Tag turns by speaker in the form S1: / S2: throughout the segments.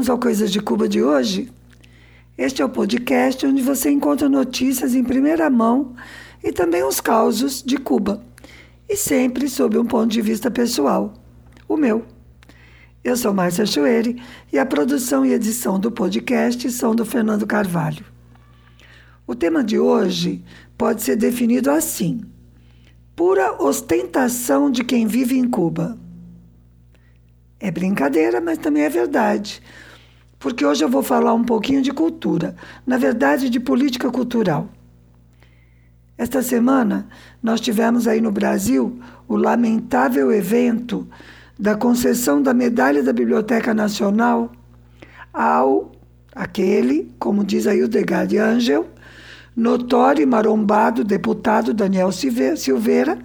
S1: Vamos ao Coisas de Cuba de hoje? Este é o podcast onde você encontra notícias em primeira mão e também os causos de Cuba, e sempre sob um ponto de vista pessoal, o meu. Eu sou Márcia Chueri e a produção e edição do podcast são do Fernando Carvalho. O tema de hoje pode ser definido assim: pura ostentação de quem vive em Cuba. É brincadeira, mas também é verdade. Porque hoje eu vou falar um pouquinho de cultura, na verdade, de política cultural. Esta semana, nós tivemos aí no Brasil o lamentável evento da concessão da medalha da Biblioteca Nacional ao aquele, como diz aí o Degard Angel, notório e marombado deputado Daniel Silveira,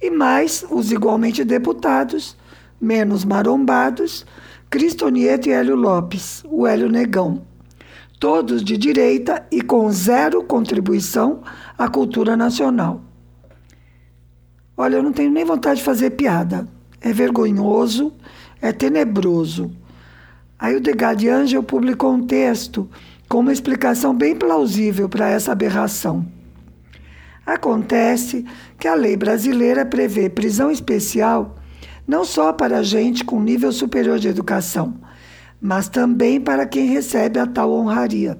S1: e mais os igualmente deputados menos marombados, Cristonieto e Hélio Lopes, o Hélio Negão. Todos de direita e com zero contribuição à cultura nacional. Olha, eu não tenho nem vontade de fazer piada. É vergonhoso, é tenebroso. Aí o Degard Angel publicou um texto com uma explicação bem plausível para essa aberração. Acontece que a lei brasileira prevê prisão especial não só para gente com nível superior de educação, mas também para quem recebe a tal honraria.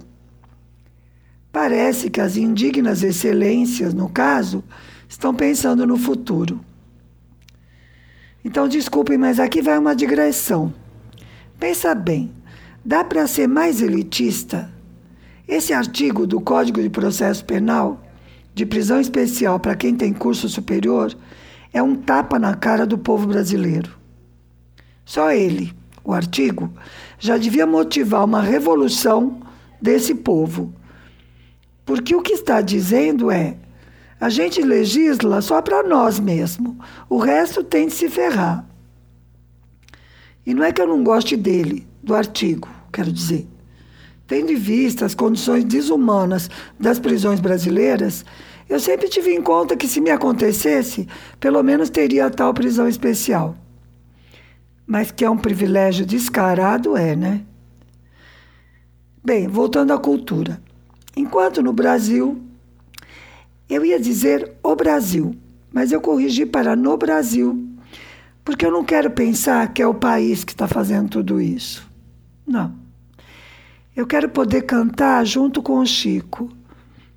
S1: Parece que as indignas excelências, no caso, estão pensando no futuro. Então, desculpem, mas aqui vai uma digressão. Pensa bem, dá para ser mais elitista? Esse artigo do Código de Processo Penal, de prisão especial para quem tem curso superior, é um tapa na cara do povo brasileiro. Só ele, o artigo, já devia motivar uma revolução desse povo. Porque o que está dizendo é: a gente legisla só para nós mesmo, o resto tem de se ferrar. E não é que eu não goste dele, do artigo, quero dizer. Tendo em vista as condições desumanas das prisões brasileiras, eu sempre tive em conta que se me acontecesse, pelo menos teria tal prisão especial. Mas que é um privilégio descarado, é, né? Bem, voltando à cultura. Enquanto no Brasil, eu ia dizer o Brasil, mas eu corrigi para no Brasil, porque eu não quero pensar que é o país que está fazendo tudo isso. Não. Eu quero poder cantar junto com o Chico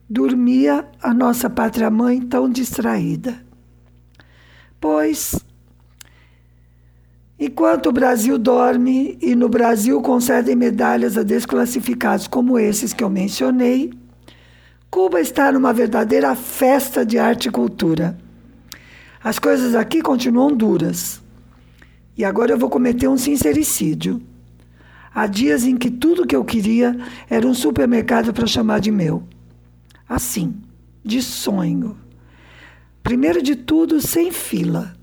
S1: dormia a nossa pátria-mãe tão distraída. Pois, enquanto o Brasil dorme e no Brasil concedem medalhas a desclassificados como esses que eu mencionei, Cuba está numa verdadeira festa de arte e cultura. As coisas aqui continuam duras. E agora eu vou cometer um sincericídio. Há dias em que tudo que eu queria era um supermercado para chamar de meu assim, de sonho. Primeiro de tudo, sem fila.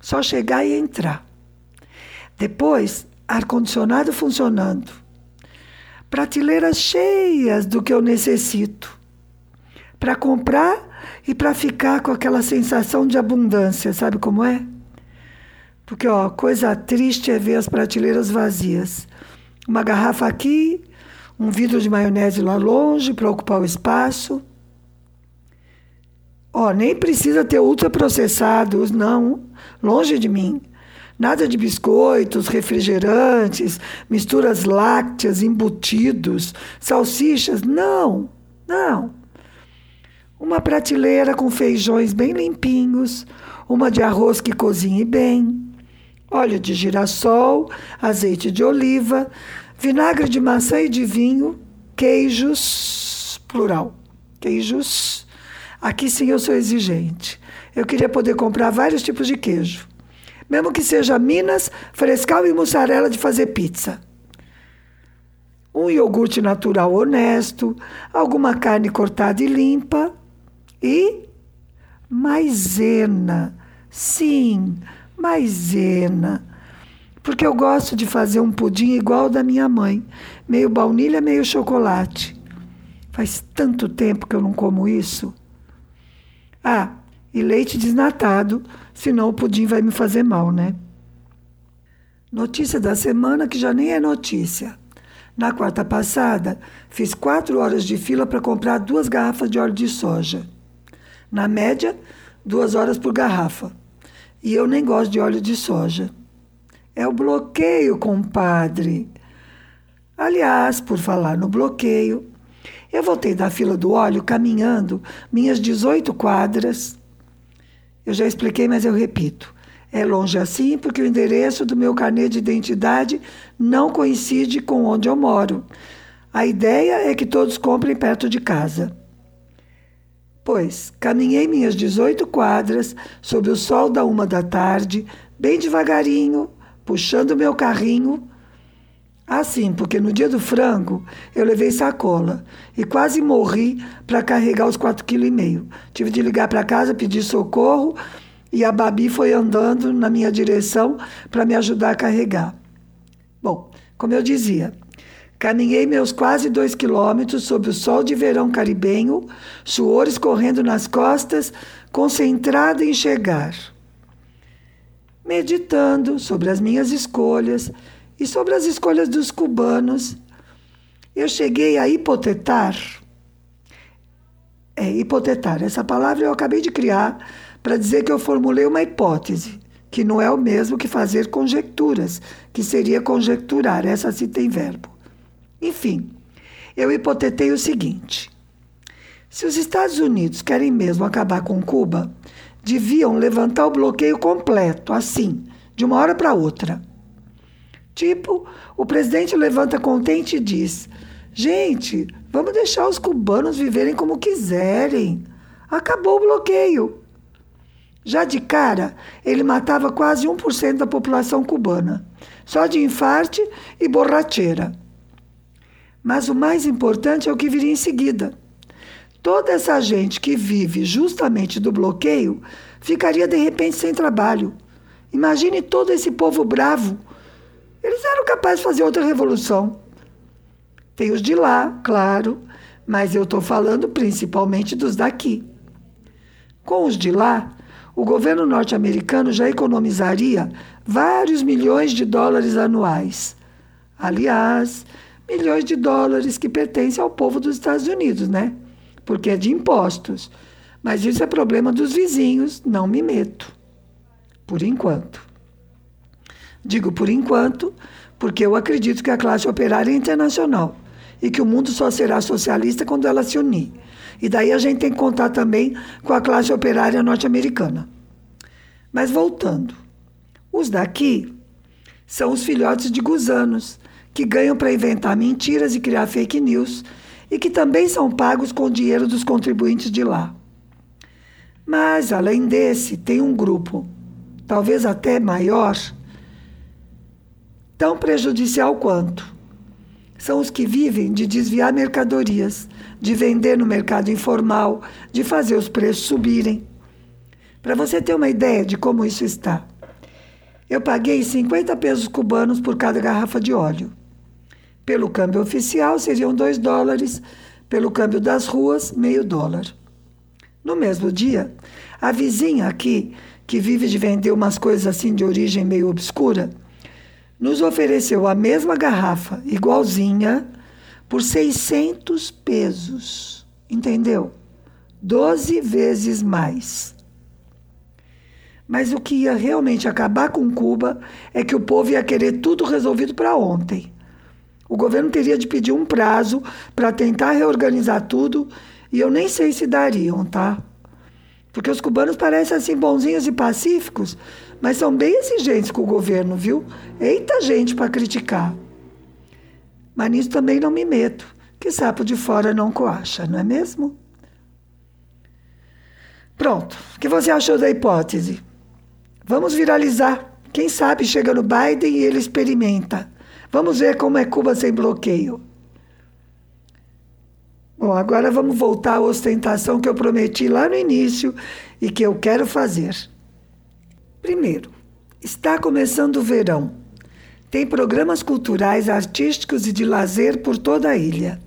S1: Só chegar e entrar. Depois, ar-condicionado funcionando. Prateleiras cheias do que eu necessito. Para comprar e para ficar com aquela sensação de abundância, sabe como é? Porque, ó, coisa triste é ver as prateleiras vazias. Uma garrafa aqui, um vidro de maionese lá longe para ocupar o espaço. Ó, nem precisa ter ultraprocessados, não, longe de mim. Nada de biscoitos, refrigerantes, misturas lácteas, embutidos, salsichas, não, não. Uma prateleira com feijões bem limpinhos, uma de arroz que cozinhe bem, óleo de girassol, azeite de oliva, vinagre de maçã e de vinho, queijos, plural, queijos. Aqui sim eu sou exigente. Eu queria poder comprar vários tipos de queijo, mesmo que seja Minas, frescal e mussarela de fazer pizza. Um iogurte natural honesto, alguma carne cortada e limpa e maisena. Sim, maisena porque eu gosto de fazer um pudim igual da minha mãe, meio baunilha, meio chocolate. Faz tanto tempo que eu não como isso. Ah, e leite desnatado, senão o pudim vai me fazer mal, né? Notícia da semana que já nem é notícia. Na quarta passada, fiz quatro horas de fila para comprar duas garrafas de óleo de soja. Na média, duas horas por garrafa. E eu nem gosto de óleo de soja. É o bloqueio, compadre. Aliás, por falar no bloqueio, eu voltei da fila do óleo caminhando minhas 18 quadras. Eu já expliquei, mas eu repito. É longe assim porque o endereço do meu carnê de identidade não coincide com onde eu moro. A ideia é que todos comprem perto de casa. Pois caminhei minhas 18 quadras sob o sol da uma da tarde, bem devagarinho, puxando meu carrinho. Assim, porque no dia do frango eu levei sacola e quase morri para carregar os 4,5 kg. Tive de ligar para casa, pedir socorro e a Babi foi andando na minha direção para me ajudar a carregar. Bom, como eu dizia, caminhei meus quase dois quilômetros sob o sol de verão caribenho, suor escorrendo nas costas, concentrada em chegar. Meditando sobre as minhas escolhas e sobre as escolhas dos cubanos, eu cheguei a hipotetar. É, hipotetar, essa palavra eu acabei de criar para dizer que eu formulei uma hipótese, que não é o mesmo que fazer conjecturas, que seria conjecturar, essa se tem verbo. Enfim, eu hipotetei o seguinte: se os Estados Unidos querem mesmo acabar com Cuba, deviam levantar o bloqueio completo, assim, de uma hora para outra. Tipo, o presidente levanta contente e diz: gente, vamos deixar os cubanos viverem como quiserem. Acabou o bloqueio. Já de cara, ele matava quase 1% da população cubana, só de infarte e borracheira. Mas o mais importante é o que viria em seguida. Toda essa gente que vive justamente do bloqueio ficaria de repente sem trabalho. Imagine todo esse povo bravo. Eles eram capazes de fazer outra revolução. Tem os de lá, claro, mas eu estou falando principalmente dos daqui. Com os de lá, o governo norte-americano já economizaria vários milhões de dólares anuais. Aliás, milhões de dólares que pertencem ao povo dos Estados Unidos, né? Porque é de impostos. Mas isso é problema dos vizinhos, não me meto. Por enquanto. Digo por enquanto, porque eu acredito que a classe operária é internacional e que o mundo só será socialista quando ela se unir. E daí a gente tem que contar também com a classe operária norte-americana. Mas voltando, os daqui são os filhotes de gusanos, que ganham para inventar mentiras e criar fake news e que também são pagos com dinheiro dos contribuintes de lá. Mas, além desse, tem um grupo, talvez até maior, tão prejudicial quanto. São os que vivem de desviar mercadorias, de vender no mercado informal, de fazer os preços subirem. Para você ter uma ideia de como isso está, eu paguei 50 pesos cubanos por cada garrafa de óleo. Pelo câmbio oficial seriam 2 dólares, pelo câmbio das ruas, meio dólar. No mesmo dia, a vizinha aqui, que vive de vender umas coisas assim de origem meio obscura, nos ofereceu a mesma garrafa, igualzinha, por 600 pesos. Entendeu? 12 vezes mais. Mas o que ia realmente acabar com Cuba é que o povo ia querer tudo resolvido para ontem. O governo teria de pedir um prazo para tentar reorganizar tudo e eu nem sei se dariam, tá? Porque os cubanos parecem assim bonzinhos e pacíficos, mas são bem exigentes com o governo, viu? Eita gente para criticar. Mas nisso também não me meto, que sapo de fora não coacha, não é mesmo? Pronto. O que você achou da hipótese? Vamos viralizar. Quem sabe chega no Biden e ele experimenta. Vamos ver como é Cuba sem bloqueio. Bom, agora vamos voltar à ostentação que eu prometi lá no início e que eu quero fazer. Primeiro, está começando o verão. Tem programas culturais, artísticos e de lazer por toda a ilha,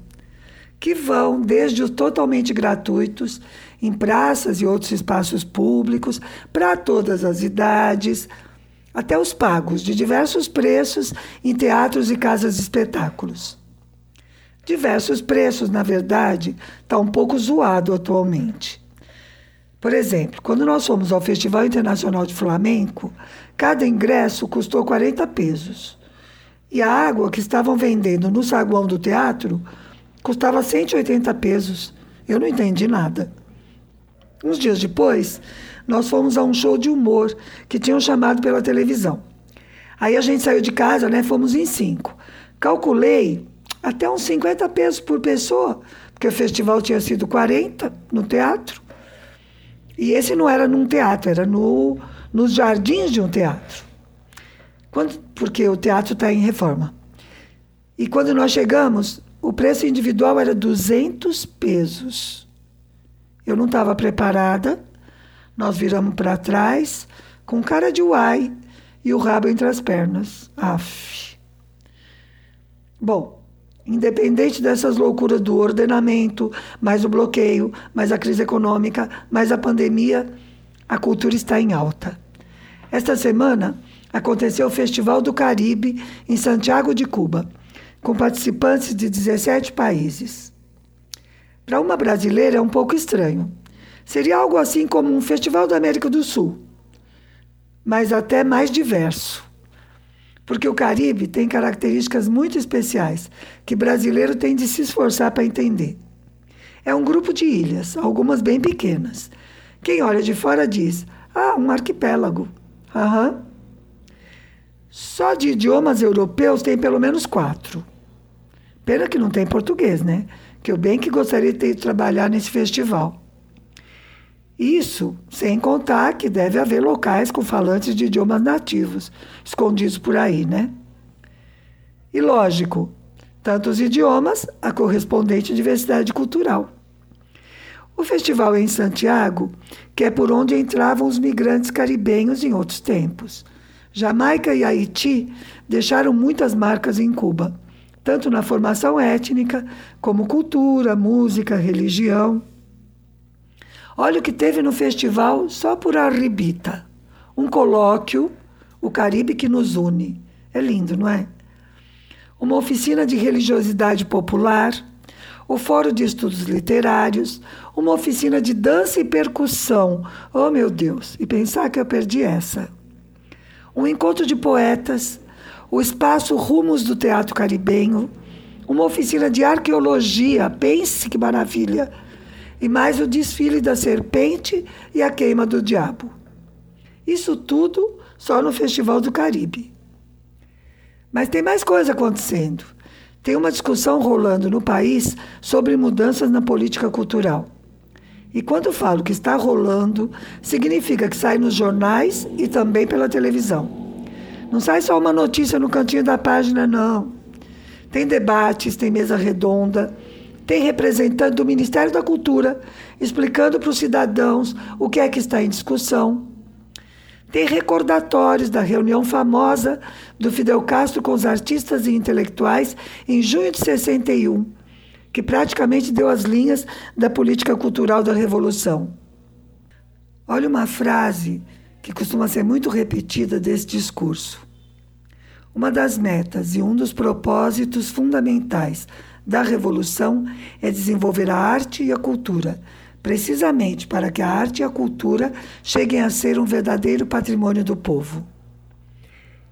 S1: que vão desde os totalmente gratuitos, em praças e outros espaços públicos, para todas as idades, até os pagos, de diversos preços em teatros e casas de espetáculos. Diversos preços, na verdade, está um pouco zoado atualmente. Por exemplo, quando nós fomos ao Festival Internacional de Flamenco, cada ingresso custou 40 pesos. E a água que estavam vendendo no saguão do teatro custava 180 pesos. Eu não entendi nada. Uns dias depois, nós fomos a um show de humor que tinham chamado pela televisão. Aí a gente saiu de casa, né? Fomos em cinco. Calculei até uns 50 pesos por pessoa, porque o festival tinha sido 40 no teatro. E esse não era num teatro, era no, nos jardins de um teatro. Quando, porque o teatro está em reforma. E quando nós chegamos, o preço individual era 200 pesos. Eu não estava preparada nós viramos para trás, com cara de uai e o rabo entre as pernas. Aff. Bom, independente dessas loucuras do ordenamento, mais o bloqueio, mais a crise econômica, mais a pandemia, a cultura está em alta. Esta semana aconteceu o Festival do Caribe em Santiago de Cuba, com participantes de 17 países. Para uma brasileira é um pouco estranho. Seria algo assim como um festival da América do Sul, mas até mais diverso. Porque o Caribe tem características muito especiais que brasileiro tem de se esforçar para entender. É um grupo de ilhas, algumas bem pequenas. Quem olha de fora diz: ah, um arquipélago. Aham. Só de idiomas europeus tem pelo menos quatro. Pena que não tem português, né? Que eu bem que gostaria de trabalhar nesse festival. Isso sem contar que deve haver locais com falantes de idiomas nativos, escondidos por aí, né? E lógico, tantos idiomas, a correspondente diversidade cultural. O festival é em Santiago, que é por onde entravam os migrantes caribenhos em outros tempos. Jamaica e Haiti deixaram muitas marcas em Cuba, tanto na formação étnica, como cultura, música, religião. Olha o que teve no festival só por Arribita. Um colóquio, o Caribe que nos une. É lindo, não é? Uma oficina de religiosidade popular, o Fórum de Estudos Literários, uma oficina de dança e percussão. Oh, meu Deus! E pensar que eu perdi essa. Um encontro de poetas, o espaço Rumos do Teatro Caribenho, uma oficina de arqueologia. Pense que maravilha! E mais o desfile da serpente e a queima do diabo. Isso tudo só no Festival do Caribe. Mas tem mais coisa acontecendo. Tem uma discussão rolando no país sobre mudanças na política cultural. E quando falo que está rolando, significa que sai nos jornais e também pela televisão. Não sai só uma notícia no cantinho da página, não. Tem debates, tem mesa redonda, tem representante do Ministério da Cultura explicando para os cidadãos o que é que está em discussão. Tem recordatórios da reunião famosa do Fidel Castro com os artistas e intelectuais em junho de 61, que praticamente deu as linhas da política cultural da Revolução. Olha uma frase que costuma ser muito repetida desse discurso. Uma das metas e um dos propósitos fundamentais da revolução é desenvolver a arte e a cultura, precisamente para que a arte e a cultura cheguem a ser um verdadeiro patrimônio do povo.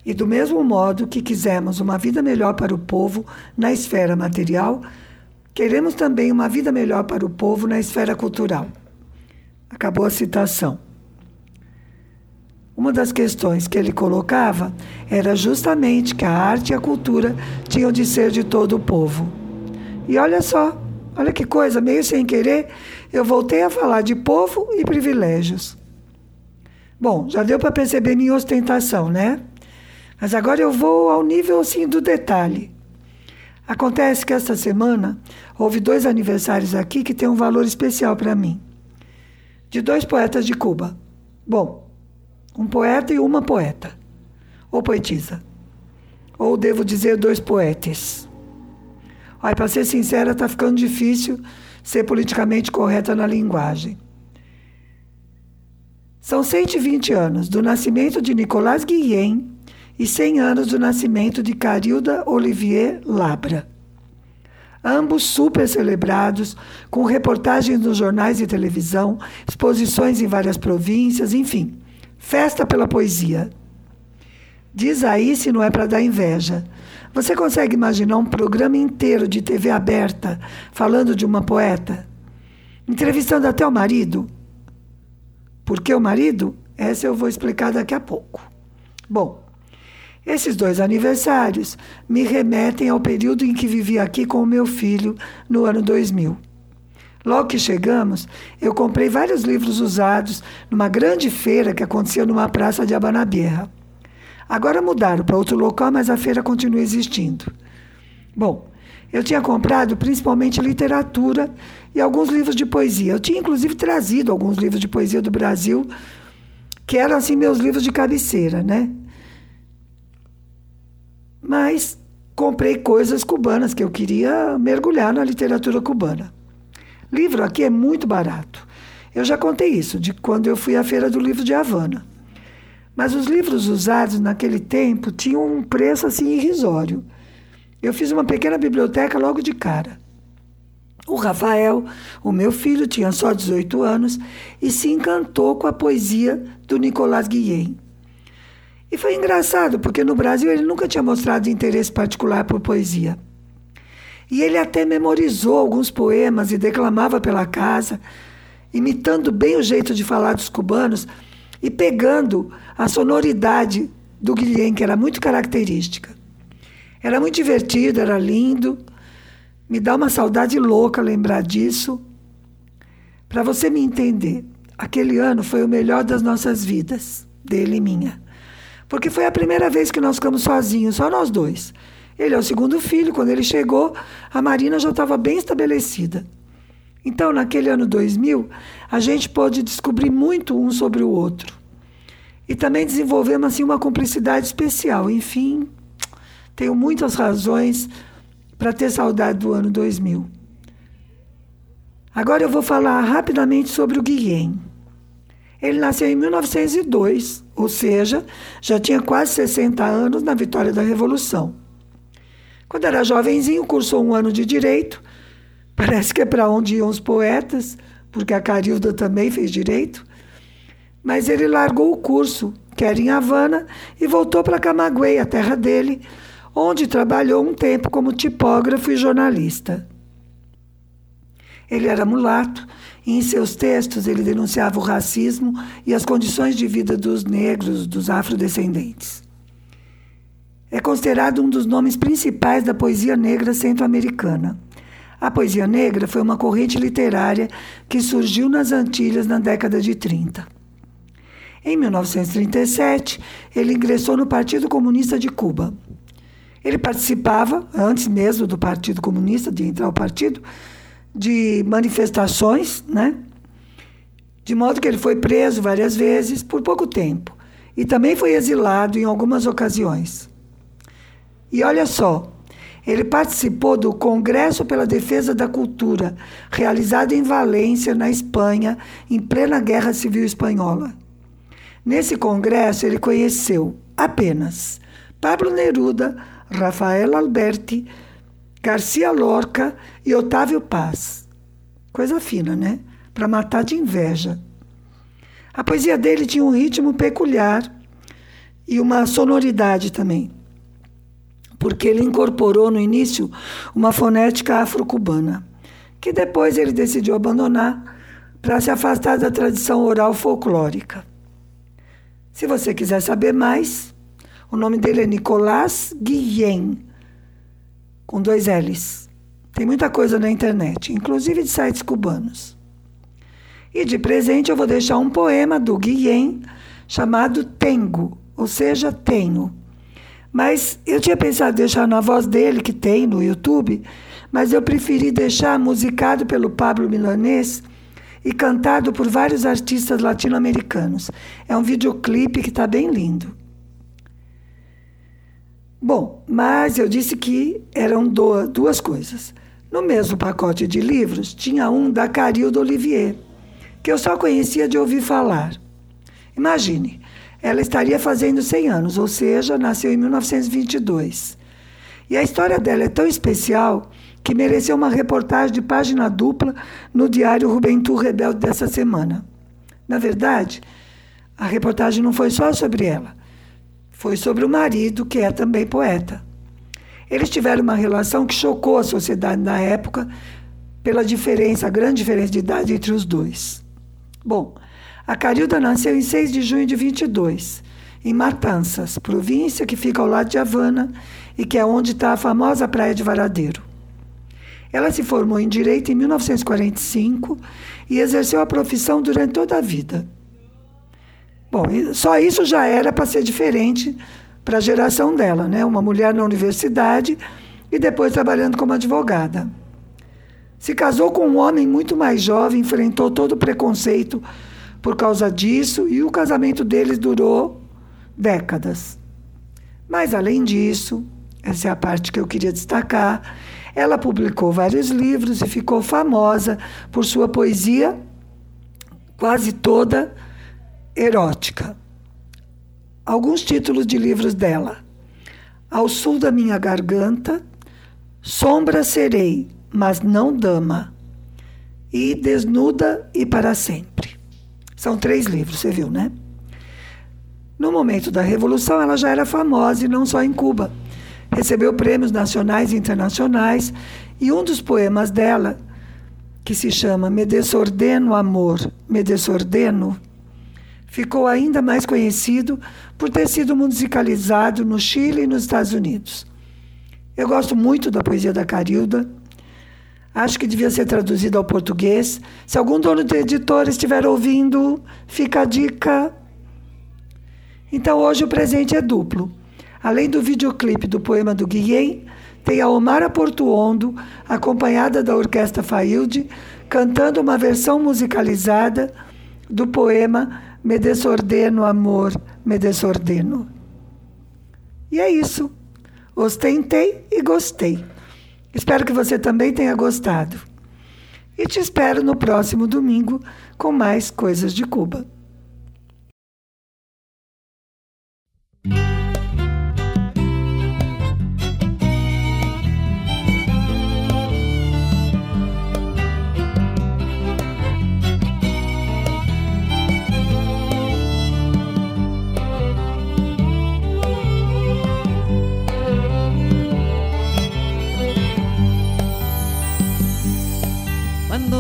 S1: E do mesmo modo que quisemos uma vida melhor para o povo na esfera material, queremos também uma vida melhor para o povo na esfera cultural. Acabou a citação. Uma das questões que ele colocava era justamente que a arte e a cultura tinham de ser de todo o povo. E olha só, olha que coisa, meio sem querer, eu voltei a falar de povo e privilégios. Bom, já deu para perceber minha ostentação, né? Mas agora eu vou ao nível assim do detalhe. Acontece que esta semana houve dois aniversários aqui que têm um valor especial para mim. De dois poetas de Cuba. Bom, um poeta e uma poeta. Ou poetisa. Ou devo dizer dois poetes. Olha, para ser sincera, está ficando difícil ser politicamente correta na linguagem. São 120 anos do nascimento de Nicolas Guilhem e 100 anos do nascimento de Carilda Olivier Labra. Ambos super celebrados, com reportagens nos jornais e televisão, exposições em várias províncias, enfim, festa pela poesia. Diz aí se não é para dar inveja. Você consegue imaginar um programa inteiro de TV aberta falando de uma poeta? Entrevistando até o marido? Por que o marido? Essa eu vou explicar daqui a pouco. Bom, esses dois aniversários me remetem ao período em que vivi aqui com o meu filho no ano 2000. Logo que chegamos, eu comprei vários livros usados numa grande feira que acontecia numa praça de Abanabierra. Agora mudaram para outro local, mas a feira continua existindo. Bom, eu tinha comprado principalmente literatura e alguns livros de poesia. Eu tinha inclusive trazido alguns livros de poesia do Brasil, que eram assim meus livros de cabeceira, né? mas comprei coisas cubanas que eu queria mergulhar na literatura cubana. Livro aqui é muito barato. Eu já contei isso de quando eu fui à feira do livro de Havana. Mas os livros usados naquele tempo tinham um preço assim irrisório. Eu fiz uma pequena biblioteca logo de cara. O Rafael, o meu filho, tinha só 18 anos e se encantou com a poesia do Nicolás Guilhem. E foi engraçado, porque no Brasil ele nunca tinha mostrado interesse particular por poesia. E ele até memorizou alguns poemas e declamava pela casa, imitando bem o jeito de falar dos cubanos e pegando a sonoridade do Guilhem, que era muito característica. Era muito divertido, era lindo. Me dá uma saudade louca lembrar disso. Para você me entender, aquele ano foi o melhor das nossas vidas, dele e minha. Porque foi a primeira vez que nós ficamos sozinhos, só nós dois. Ele é o segundo filho, quando ele chegou, a Marina já estava bem estabelecida. Então, naquele ano 2000, a gente pôde descobrir muito um sobre o outro. E também desenvolvemos assim uma cumplicidade especial. Enfim, tenho muitas razões para ter saudade do ano 2000. Agora eu vou falar rapidamente sobre o Guilhem. Ele nasceu em 1902, ou seja, já tinha quase 60 anos na vitória da Revolução. Quando era jovenzinho, cursou um ano de direito. Parece que é para onde iam os poetas, porque a Carilda também fez direito. Mas ele largou o curso, que era em Havana, e voltou para Camagüey, a terra dele, onde trabalhou um tempo como tipógrafo e jornalista. Ele era mulato e em seus textos ele denunciava o racismo e as condições de vida dos negros, dos afrodescendentes. É considerado um dos nomes principais da poesia negra centro-americana. A poesia negra foi uma corrente literária que surgiu nas Antilhas na década de 30. Em 1937, ele ingressou no Partido Comunista de Cuba. Ele participava, antes mesmo do Partido Comunista, de entrar ao partido, de manifestações, né? De modo que ele foi preso várias vezes por pouco tempo e também foi exilado em algumas ocasiões. E olha só, ele participou do Congresso pela Defesa da Cultura, realizado em Valência, na Espanha, em plena Guerra Civil Espanhola. Nesse congresso, ele conheceu apenas Pablo Neruda, Rafael Alberti, Garcia Lorca e Otávio Paz. Coisa fina, né? Para matar de inveja. A poesia dele tinha um ritmo peculiar e uma sonoridade também, porque ele incorporou no início uma fonética afro-cubana, que depois ele decidiu abandonar para se afastar da tradição oral folclórica. Se você quiser saber mais, o nome dele é Nicolás Guilhem com dois L's. Tem muita coisa na internet, inclusive de sites cubanos. E de presente eu vou deixar um poema do Guilhem chamado Tengo, ou seja, Tenho. Mas eu tinha pensado deixar na voz dele, que tem no YouTube, mas eu preferi deixar musicado pelo Pablo Milanês e cantado por vários artistas latino-americanos. É um videoclipe que está bem lindo. Bom, mas eu disse que eram duas coisas. No mesmo pacote de livros tinha um da Carilda Olivier, que eu só conhecia de ouvir falar. Imagine, ela estaria fazendo 100 anos, ou seja, nasceu em 1922. E a história dela é tão especial que mereceu uma reportagem de página dupla no diário Juventude Rebelde dessa semana. Na verdade, a reportagem não foi só sobre ela, foi sobre o marido, que é também poeta. Eles tiveram uma relação que chocou a sociedade na época pela diferença, a grande diferença de idade entre os dois. Bom, a Carilda nasceu em 6 de junho de 22, em Matanças, província que fica ao lado de Havana e que é onde está a famosa Praia de Varadeiro. Ela se formou em Direito em 1945 e exerceu a profissão durante toda a vida. Bom, só isso já era para ser diferente para a geração dela, né? Uma mulher na universidade e depois trabalhando como advogada. Se casou com um homem muito mais jovem, enfrentou todo o preconceito por causa disso e o casamento deles durou décadas. Mas além disso, essa é a parte que eu queria destacar, ela publicou vários livros e ficou famosa por sua poesia quase toda erótica. Alguns títulos de livros dela: Ao sul da minha garganta, Sombra serei, mas não dama, e Desnuda e para sempre. São três livros, você viu, né? No momento da Revolução, ela já era famosa e não só em Cuba. Recebeu prêmios nacionais e internacionais e um dos poemas dela, que se chama Me Desordeno Amor, Me Desordeno, ficou ainda mais conhecido por ter sido musicalizado no Chile e nos Estados Unidos. Eu gosto muito da poesia da Carilda. Acho que devia ser traduzida ao português. Se algum dono de editora estiver ouvindo, fica a dica. Então hoje o presente é duplo. Além do videoclipe do poema do Guilhem, tem a Omara Portuondo, acompanhada da Orquestra Failde, cantando uma versão musicalizada do poema Me desordeno, amor, me desordeno. E é isso. Ostentei e gostei. Espero que você também tenha gostado. E te espero no próximo domingo com mais coisas de Cuba.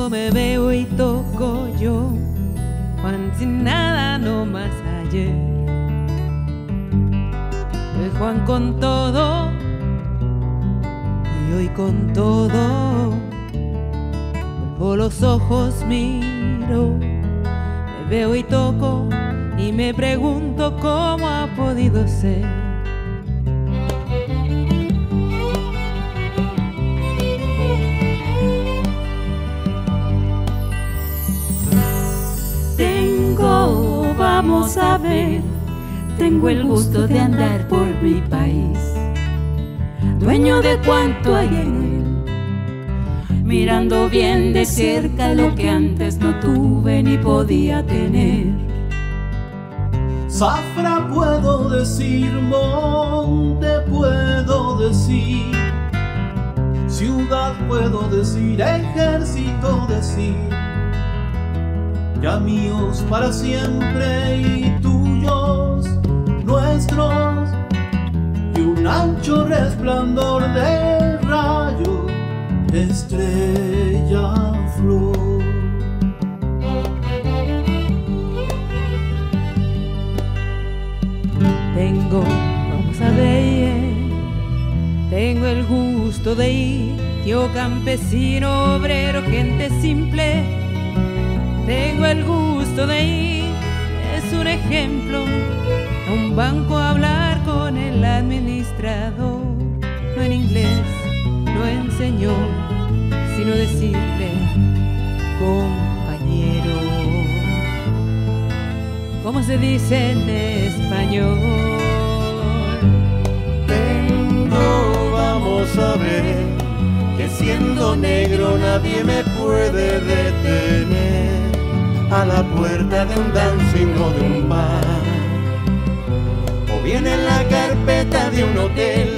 S2: Me veo y toco yo, Juan sin nada no más ayer. El Juan con todo y hoy con todo. Vuelvo los ojos, miro, me veo y toco y me pregunto cómo ha podido ser vamos a ver. Tengo el gusto de andar por mi país, dueño de cuanto hay en él, mirando bien de cerca lo que antes no tuve ni podía tener.
S3: Zafra puedo decir, monte puedo decir, ciudad puedo decir, ejército decir ya míos para siempre y tuyos, nuestros, y un ancho resplandor de rayo, estrella, flor.
S2: Tengo, vamos a ver, tengo el gusto de ir, yo campesino, obrero, gente simple tengo el gusto de ir, es un ejemplo, a un banco a hablar con el administrador, no en inglés, no en señor, sino decirle compañero, ¿cómo se dice en español?
S3: Tengo, vamos a ver, que siendo negro nadie me puede detener a la puerta de un dancing o de un bar. O bien en la carpeta de un hotel,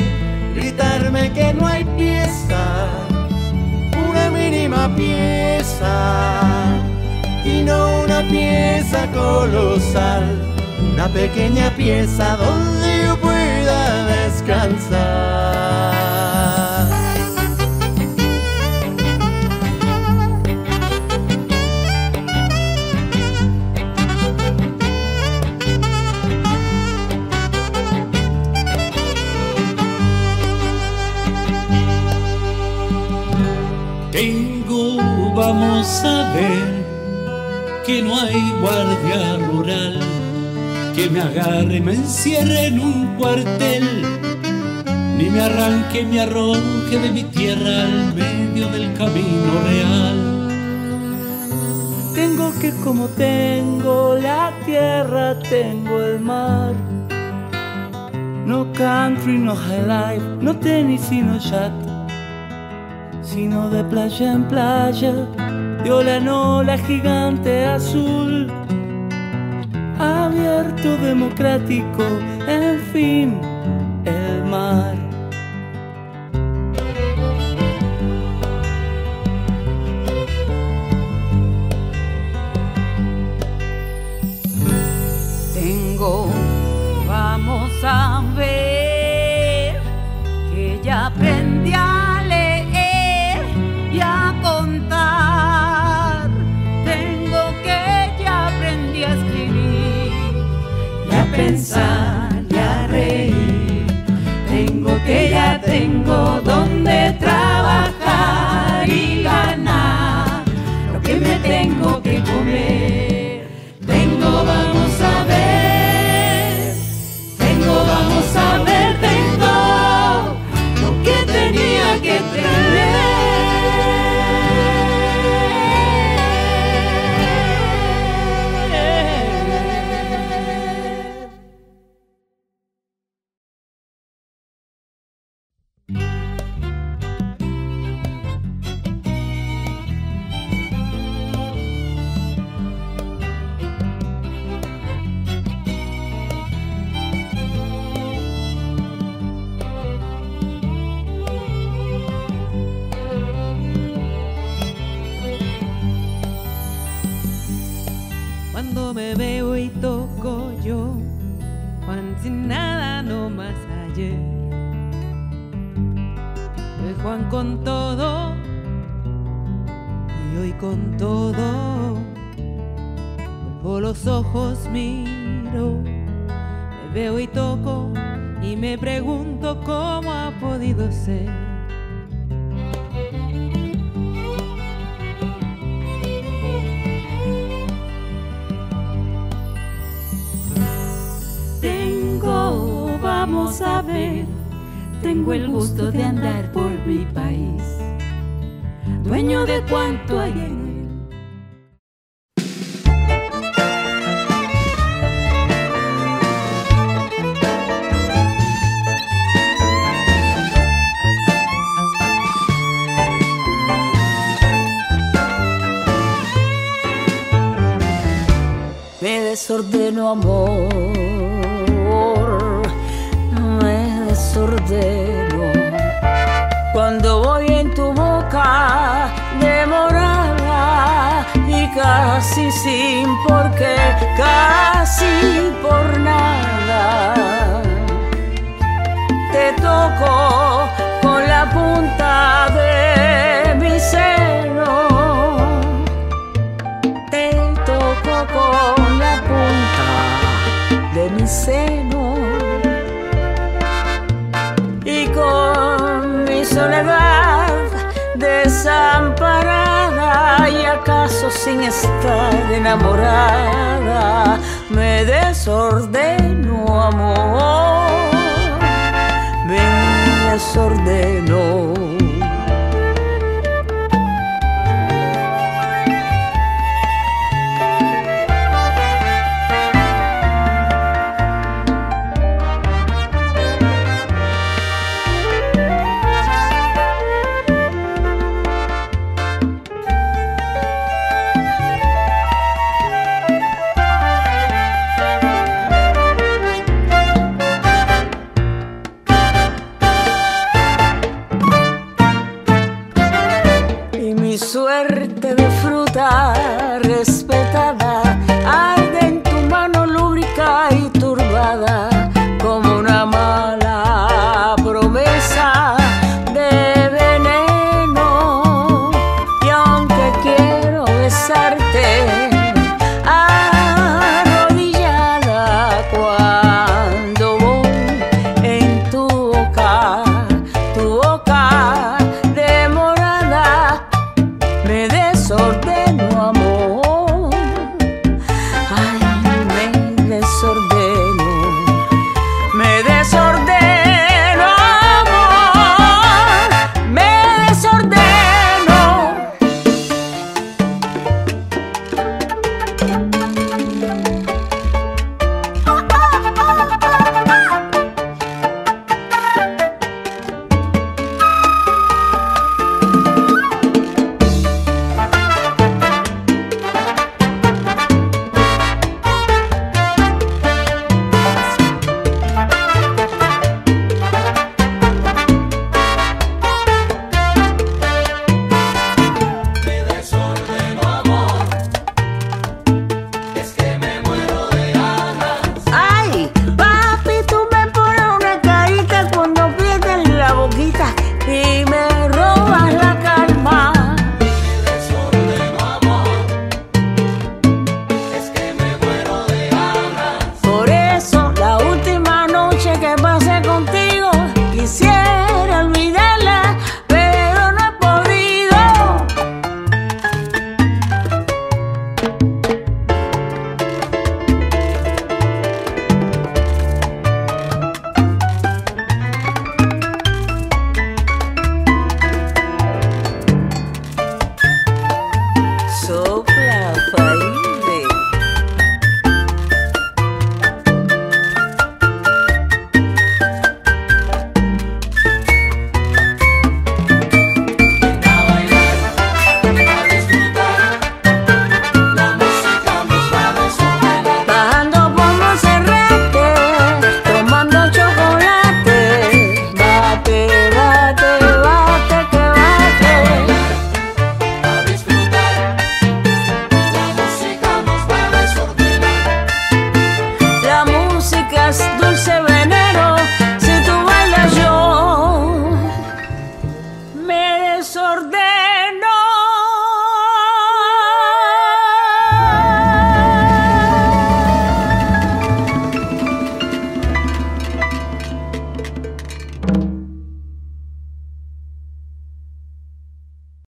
S3: gritarme que no hay pieza, una mínima pieza, y no una pieza colosal, una pequeña pieza donde yo pueda descansar.
S4: Ver que no hay guardia rural que me agarre y me encierre en un cuartel, ni me arranque, me arroje de mi tierra al medio del camino real.
S5: Tengo que como tengo la tierra, tengo el mar. No country, no high life, no tenis, sino yacht sino de playa en playa, en ola gigante azul, abierto, democrático, en fin, el
S2: pensar Con los ojos miro, me veo y toco y me pregunto cómo ha podido ser. Tengo, vamos a ver, tengo el gusto de andar por mi país, dueño de cuanto hay en
S6: desordeno amor, me desordeno. Cuando voy en tu boca demorada y casi sin por qué, casi sin estar enamorada me desordeno amor. Me desordeno